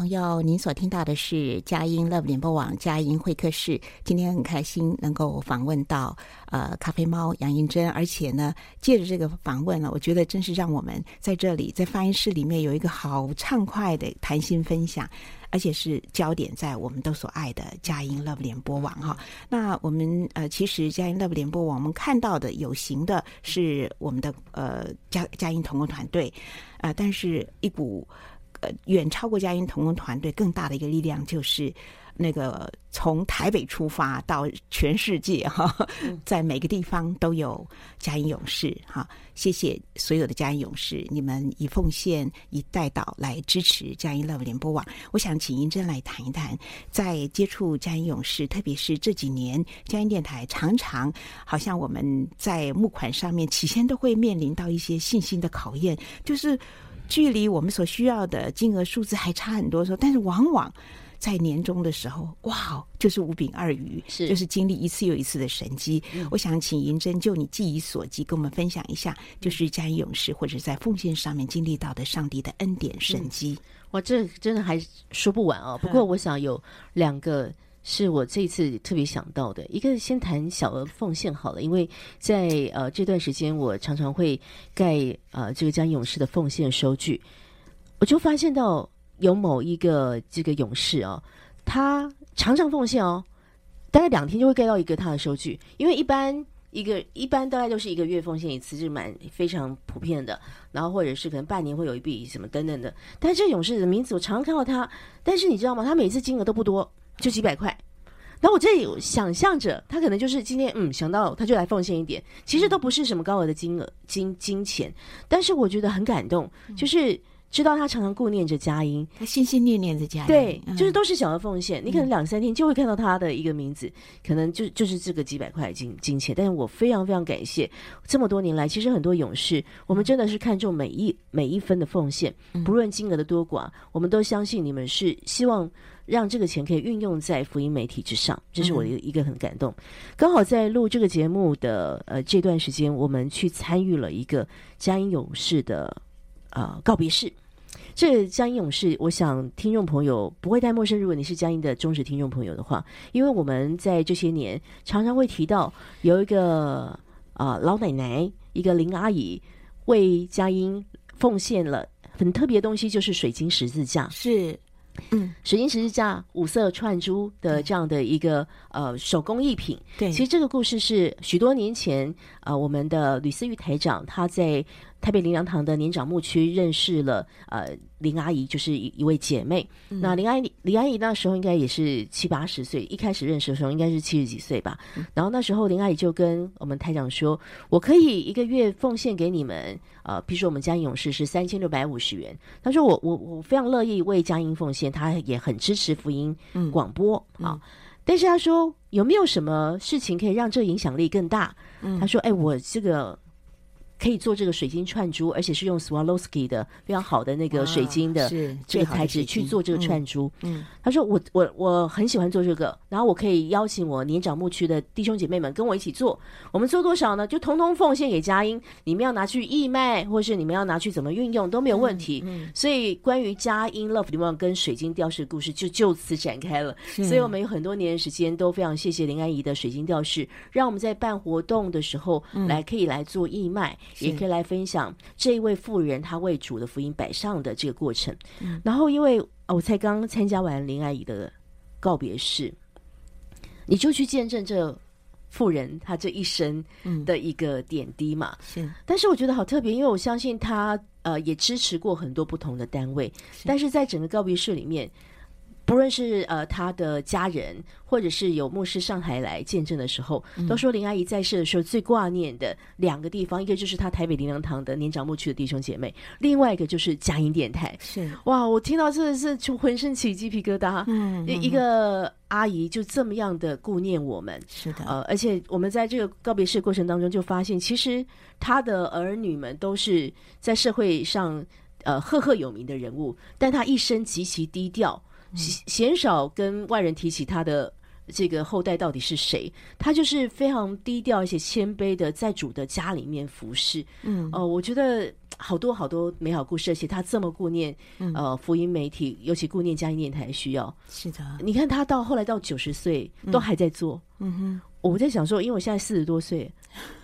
朋友，您所听到的是佳音 Love 联播网佳音会客室。今天很开心能够访问到呃咖啡猫杨银珍，而且呢，借着这个访问呢，我觉得真是让我们在这里在发音室里面有一个好畅快的谈心分享，而且是焦点在我们都所爱的佳音 Love 联播网哈。那我们呃，其实佳音 Love 联播网，我们看到的有形的是我们的呃佳佳音同工团队啊、但是一股。呃，远超过佳音同工团队更大的一个力量，就是那个从台北出发到全世界哈，[LAUGHS] 在每个地方都有佳音勇士哈。谢谢所有的佳音勇士，你们以奉献、以带导来支持佳音 Love 联播网。我想请银珍来谈一谈，在接触佳音勇士，特别是这几年佳音电台常常好像我们在募款上面，起先都会面临到一些信心的考验，就是。距离我们所需要的金额数字还差很多的时候，但是往往在年终的时候，哇，就是五饼二鱼，是就是经历一次又一次的神机。嗯、我想请银珍就你记忆所及，跟我们分享一下，就是佳音勇士或者在奉献上面经历到的上帝的恩典神机。嗯、哇，这真的还说不完哦。不过我想有两个。是我这次特别想到的一个，先谈小额奉献好了，因为在呃这段时间，我常常会盖呃这个将勇士的奉献收据，我就发现到有某一个这个勇士哦，他常常奉献哦，大概两天就会盖到一个他的收据，因为一般一个一般大概都是一个月奉献一次，是蛮非常普遍的，然后或者是可能半年会有一笔什么等等的，但是这勇士的名字我常常看到他，但是你知道吗？他每次金额都不多。就几百块，然后我这里想象着他可能就是今天嗯想到他就来奉献一点，其实都不是什么高额的金额金金钱，但是我觉得很感动，就是知道他常常顾念着佳音，他心心念念着佳音，对，就是都是小额奉献，你可能两三天就会看到他的一个名字，可能就就是这个几百块金金钱，但是我非常非常感谢这么多年来，其实很多勇士，我们真的是看重每一每一分的奉献，不论金额的多寡，我们都相信你们是希望。让这个钱可以运用在福音媒体之上，这是我的一个很感动。嗯、刚好在录这个节目的呃这段时间，我们去参与了一个佳音勇士的呃告别式。这个佳音勇士，我想听众朋友不会太陌生。如果你是佳音的忠实听众朋友的话，因为我们在这些年常常会提到有一个啊、呃、老奶奶，一个林阿姨为佳音奉献了很特别的东西，就是水晶十字架。是。嗯，水晶十字架五色串珠的这样的一个呃手工艺品，对，其实这个故事是许多年前呃我们的吕思玉台长他在台北林良堂的年长牧区认识了呃林阿姨，就是一一位姐妹。嗯、那林阿姨林阿姨那时候应该也是七八十岁，一开始认识的时候应该是七十几岁吧。嗯、然后那时候林阿姨就跟我们台长说：“我可以一个月奉献给你们，呃，比如说我们嘉音勇士是三千六百五十元。”他说我：“我我我非常乐意为嘉音奉献，他也很支持福音广播啊。嗯嗯”但是他说：“有没有什么事情可以让这影响力更大？”嗯、他说：“哎，我这个。”可以做这个水晶串珠，而且是用 Swarovski 的非常好的那个水晶的这个材质去做这个串珠。嗯，他说我我我很喜欢做这个，然后我可以邀请我年长牧区的弟兄姐妹们跟我一起做。我们做多少呢？就通通奉献给佳音。你们要拿去义卖，或是你们要拿去怎么运用都没有问题。嗯，嗯，所以关于佳音 Love 联播网跟水晶吊饰的故事就就此展开了。所以我们有很多年的时间都非常谢谢林安仪的水晶吊饰，让我们在办活动的时候来可以来做义卖。也可以来分享这一位妇人她为主的福音摆上的这个过程。嗯、然后，因为我才刚参加完林阿姨的告别式，你就去见证这富人他这一生的一个点滴嘛。是，但是我觉得好特别，因为我相信他呃也支持过很多不同的单位，是但是在整个告别式里面。不论是呃他的家人，或者是有牧师上台来见证的时候，嗯、都说林阿姨在世的时候最挂念的两个地方，一个就是他台北灵粮堂的年长牧区的弟兄姐妹，另外一个就是佳音电台。是哇，我听到真的是就浑身起鸡皮疙瘩。嗯，一个阿姨就这么样的顾念我们。是的，呃，而且我们在这个告别式过程当中就发现，其实他的儿女们都是在社会上呃赫赫有名的人物，但他一生极其低调。鲜少跟外人提起他的这个后代到底是谁，他就是非常低调而且谦卑的在主的家里面服侍。嗯，哦、呃，我觉得好多好多美好故事，而且他这么顾念、嗯、呃福音媒体，尤其顾念嘉音电台需要。是的，你看他到后来到九十岁都还在做。嗯哼，我在想说，因为我现在四十多岁。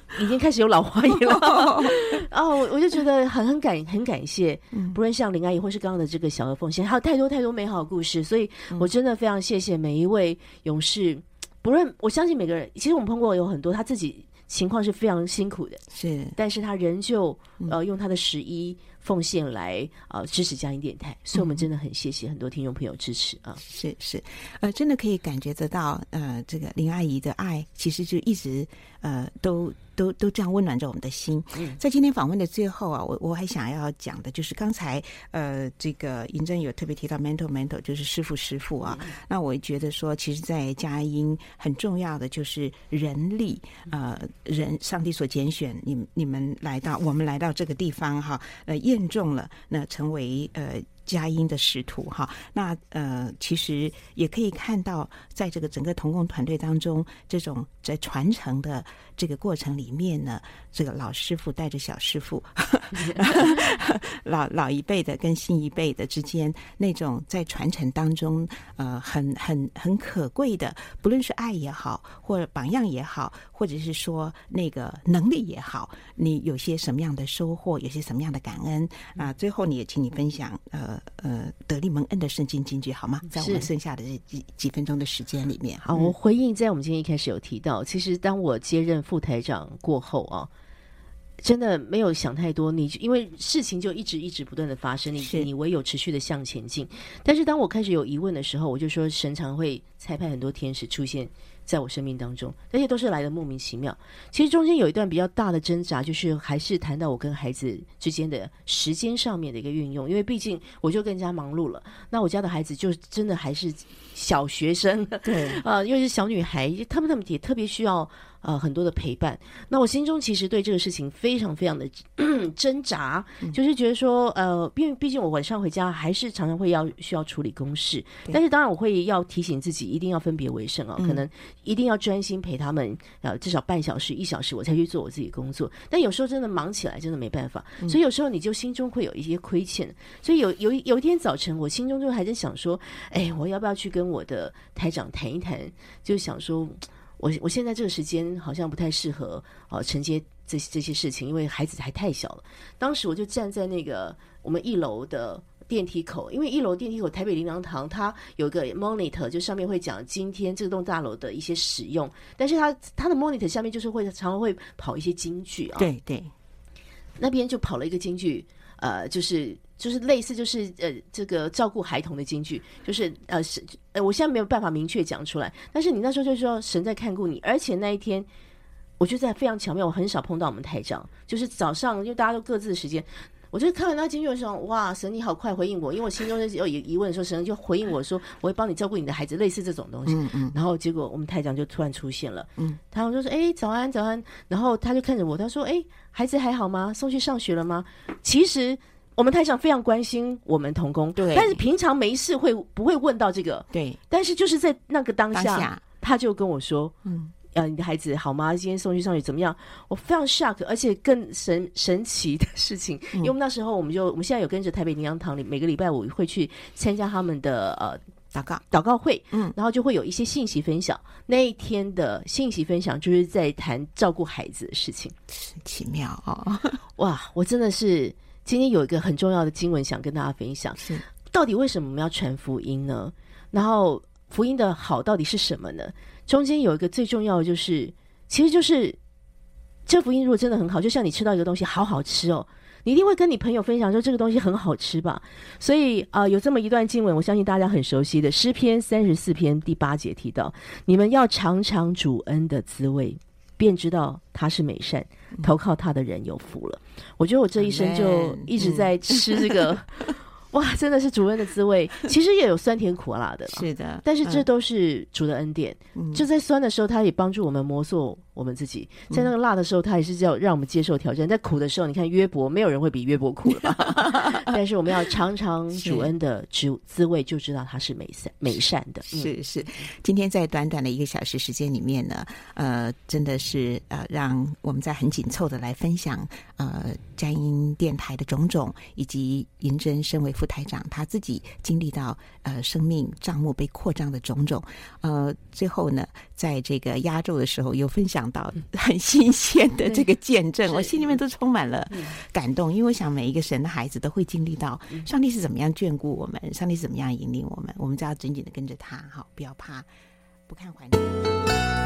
[LAUGHS] 已经开始有老花眼了，[LAUGHS] 哦，我就觉得很很感很感谢，不论像林阿姨或是刚刚的这个小额奉献，还有太多太多美好的故事，所以我真的非常谢谢每一位勇士，不论我相信每个人，其实我们碰过有很多他自己情况是非常辛苦的，是，但是他仍旧呃用他的十一奉献来呃支持江音电台，所以我们真的很谢谢很多听众朋友支持啊，是是，呃，真的可以感觉得到，呃，这个林阿姨的爱其实就一直呃都。都都这样温暖着我们的心。在今天访问的最后啊，我我还想要讲的就是刚才呃，这个银珍有特别提到 mentor mentor，就是师傅师傅啊。那我觉得说，其实，在佳音很重要的就是人力，呃，人上帝所拣选你你们来到我们来到这个地方哈，呃，验中了那成为呃。佳音的使徒哈，那呃，其实也可以看到，在这个整个同工团队当中，这种在传承的这个过程里面呢，这个老师傅带着小师傅，[LAUGHS] 老老一辈的跟新一辈的之间那种在传承当中，呃，很很很可贵的，不论是爱也好，或者榜样也好，或者是说那个能力也好，你有些什么样的收获，有些什么样的感恩啊，最后，你也请你分享，呃。呃，德利蒙恩的圣经金句好吗？在我们剩下的这几几分钟的时间里面，好，我回应在我们今天一开始有提到，其实当我接任副台长过后啊，真的没有想太多，你因为事情就一直一直不断的发生，你你唯有持续的向前进。但是当我开始有疑问的时候，我就说神常会裁派很多天使出现。在我生命当中，这些都是来的莫名其妙。其实中间有一段比较大的挣扎，就是还是谈到我跟孩子之间的时间上面的一个运用，因为毕竟我就更加忙碌了。那我家的孩子就真的还是小学生，对，啊、呃，又是小女孩，他们他们也特别需要。呃，很多的陪伴。那我心中其实对这个事情非常非常的 [COUGHS] 挣扎，嗯，就是觉得说，呃，因为毕竟我晚上回家还是常常会要需要处理公事，但是当然我会要提醒自己一定要分别为胜啊，可能一定要专心陪他们，呃，至少半小时一小时，我才去做我自己工作。但有时候真的忙起来，真的没办法，所以有时候你就心中会有一些亏欠。所以有有有一天早晨，我心中就还在想说，哎，我要不要去跟我的台长谈一谈？就想说。我我现在这个时间好像不太适合呃承接这些这些事情，因为孩子还太小了。当时我就站在那个我们一楼的电梯口，因为一楼电梯口台北林良堂它有个 monitor，就上面会讲今天这栋大楼的一些使用，但是它它的 monitor 下面就是会常常会跑一些京剧啊，对对，那边就跑了一个京剧，呃，就是。就是类似，就是呃，这个照顾孩童的京剧，就是呃，是呃，我现在没有办法明确讲出来。但是你那时候就说神在看顾你，而且那一天，我觉得非常巧妙。我很少碰到我们台长，就是早上，因为大家都各自的时间，我就看完那京剧的时候，哇，神你好快回应我，因为我心中有疑疑问的时候，神就回应我说，我会帮你照顾你的孩子，类似这种东西。嗯嗯。然后结果我们台长就突然出现了，嗯，他就说，哎，早安早安，然后他就看着我，他说，哎，孩子还好吗？送去上学了吗？其实。我们台上非常关心我们童工，对，但是平常没事会不会问到这个？对，但是就是在那个当下，他就跟我说：“嗯，呃，你的孩子好吗？今天送去上学怎么样？”我非常 shock，而且更神神奇的事情，嗯、因为我们那时候我们就我们现在有跟着台北灵粮堂里每个礼拜五会去参加他们的呃祷告祷告会，嗯，然后就会有一些信息分享。那一天的信息分享就是在谈照顾孩子的事情，奇妙啊、哦！[LAUGHS] 哇，我真的是。今天有一个很重要的经文想跟大家分享，是到底为什么我们要传福音呢？然后福音的好到底是什么呢？中间有一个最重要的就是，其实就是这福音如果真的很好，就像你吃到一个东西好好吃哦，你一定会跟你朋友分享说这个东西很好吃吧。所以啊、呃，有这么一段经文，我相信大家很熟悉的诗篇三十四篇第八节提到：你们要尝尝主恩的滋味。便知道他是美善，投靠他的人有福了。我觉得我这一生就一直在吃这个，[LAUGHS] 哇，真的是主恩的滋味。[LAUGHS] 其实也有酸甜苦辣的，是的。但是这都是主的恩典。就在酸的时候，他也帮助我们磨塑我们自己。在那个辣的时候，他也是叫让我们接受挑战；在苦的时候，你看约伯，没有人会比约伯苦了吧？[LAUGHS] 但是我们要尝尝主恩的滋滋味，就知道他是美善美善的。是是，今天在短短的一个小时时间里面呢，呃，真的是呃，让我们在很紧凑的来分享呃佳音电台的种种，以及银珍身为副台长他自己经历到呃生命账目被扩张的种种。呃，最后呢，在这个压轴的时候，有分享到很新鲜的这个见证，我心里面都充满了感动，因为我想每一个神的孩子都会经历到上帝是怎么样眷顾我们，上帝是怎么样引领我们，我们只要紧紧的跟着他，好，不要怕，不看环境。